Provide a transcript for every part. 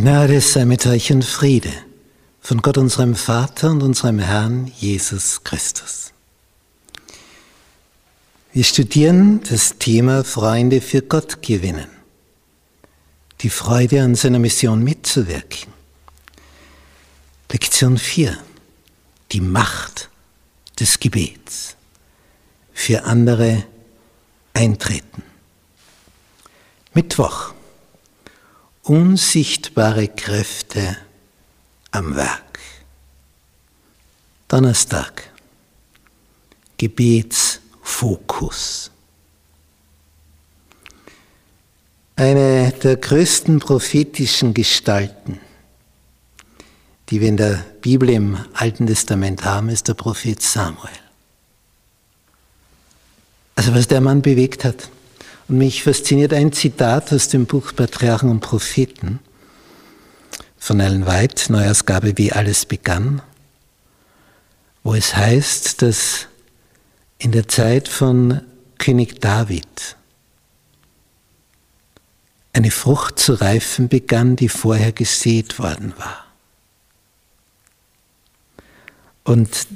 Gnade sei mit euch und Friede von Gott unserem Vater und unserem Herrn Jesus Christus. Wir studieren das Thema Freunde für Gott gewinnen, die Freude an seiner Mission mitzuwirken. Lektion 4. Die Macht des Gebets. Für andere eintreten. Mittwoch. Unsichtbare Kräfte am Werk. Donnerstag. Gebetsfokus. Eine der größten prophetischen Gestalten, die wir in der Bibel im Alten Testament haben, ist der Prophet Samuel. Also was der Mann bewegt hat. Und mich fasziniert ein Zitat aus dem Buch Patriarchen und Propheten von Ellen White, Neuausgabe Wie alles begann, wo es heißt, dass in der Zeit von König David eine Frucht zu reifen begann, die vorher gesät worden war. Und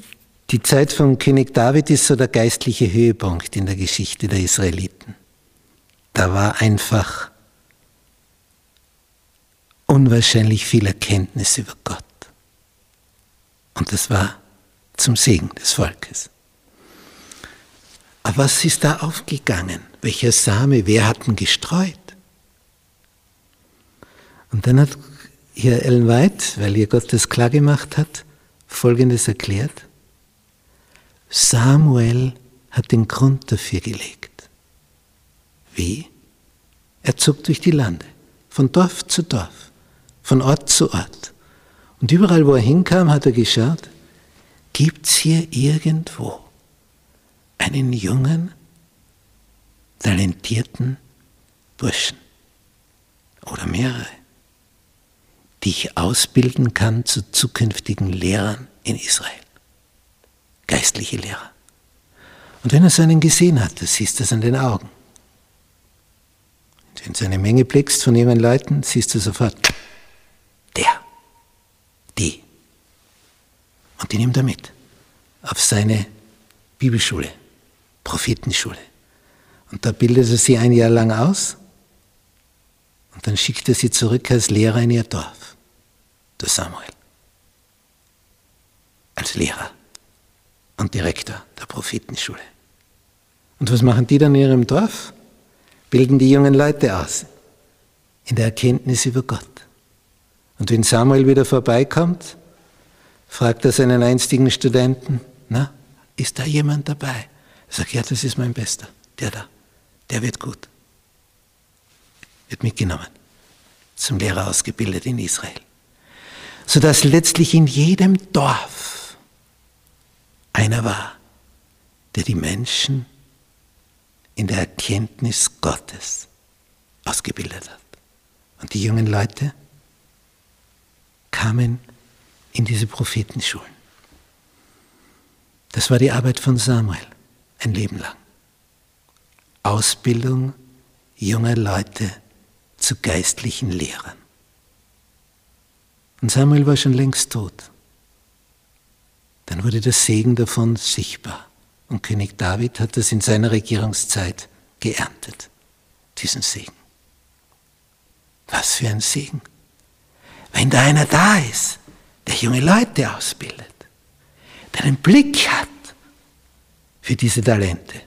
die Zeit von König David ist so der geistliche Höhepunkt in der Geschichte der Israeliten. Da war einfach unwahrscheinlich viel Erkenntnis über Gott. Und das war zum Segen des Volkes. Aber was ist da aufgegangen? Welcher Same? Wer hat ihn gestreut? Und dann hat hier Ellen White, weil ihr Gott das klar gemacht hat, Folgendes erklärt. Samuel hat den Grund dafür gelegt. Wie? Er zog durch die Lande, von Dorf zu Dorf, von Ort zu Ort. Und überall, wo er hinkam, hat er geschaut, gibt es hier irgendwo einen jungen, talentierten Burschen oder mehrere, die ich ausbilden kann zu zukünftigen Lehrern in Israel, geistliche Lehrer. Und wenn er so einen gesehen hat, das siehst du es an den Augen, wenn du in eine Menge blickst von jungen Leuten, siehst du sofort, der, die. Und die nimmt er mit auf seine Bibelschule, Prophetenschule. Und da bildet er sie ein Jahr lang aus und dann schickt er sie zurück als Lehrer in ihr Dorf, der Samuel. Als Lehrer und Direktor der Prophetenschule. Und was machen die dann in ihrem Dorf? Bilden die jungen Leute aus in der Erkenntnis über Gott. Und wenn Samuel wieder vorbeikommt, fragt er seinen einstigen Studenten, na, ist da jemand dabei? Er sagt, ja, das ist mein Bester, der da, der wird gut. Wird mitgenommen, zum Lehrer ausgebildet in Israel. Sodass letztlich in jedem Dorf einer war, der die Menschen in der Erkenntnis Gottes ausgebildet hat. Und die jungen Leute kamen in diese Prophetenschulen. Das war die Arbeit von Samuel, ein Leben lang. Ausbildung junger Leute zu geistlichen Lehrern. Und Samuel war schon längst tot. Dann wurde der Segen davon sichtbar. Und König David hat es in seiner Regierungszeit geerntet, diesen Segen. Was für ein Segen. Wenn da einer da ist, der junge Leute ausbildet, der einen Blick hat für diese Talente.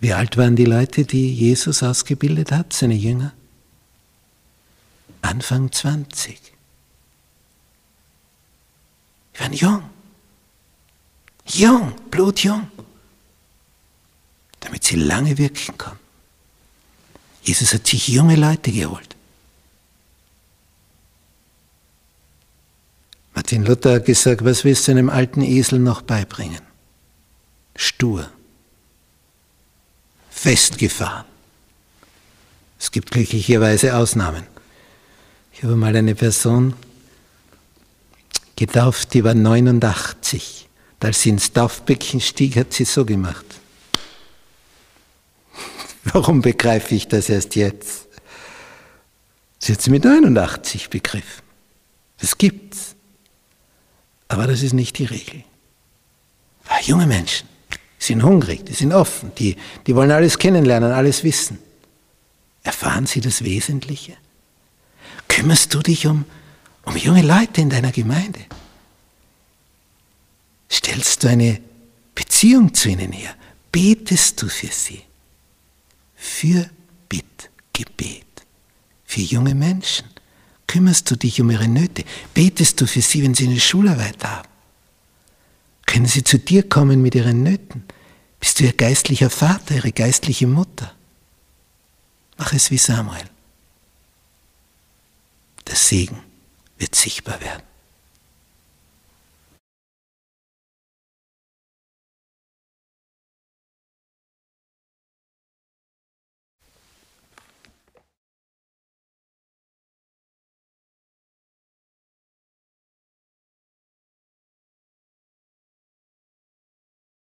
Wie alt waren die Leute, die Jesus ausgebildet hat, seine Jünger? Anfang 20. Die waren jung. Jung, blutjung, damit sie lange wirken kann. Jesus hat sich junge Leute geholt. Martin Luther hat gesagt, was willst du einem alten Esel noch beibringen? Stur, festgefahren. Es gibt glücklicherweise Ausnahmen. Ich habe mal eine Person getauft, die war 89. Als sie ins Taufbecken stieg, hat sie so gemacht. Warum begreife ich das erst jetzt? Sie hat sie mit 89 begriffen. Das gibt's. Aber das ist nicht die Regel. Aber junge Menschen sind hungrig, die sind offen, die, die wollen alles kennenlernen, alles wissen. Erfahren sie das Wesentliche? Kümmerst du dich um, um junge Leute in deiner Gemeinde? Stellst du eine Beziehung zu ihnen her? Betest du für sie? Für Bittgebet. Für junge Menschen. Kümmerst du dich um ihre Nöte? Betest du für sie, wenn sie eine Schularbeit haben? Können sie zu dir kommen mit ihren Nöten? Bist du ihr geistlicher Vater, ihre geistliche Mutter? Mach es wie Samuel. Der Segen wird sichtbar werden.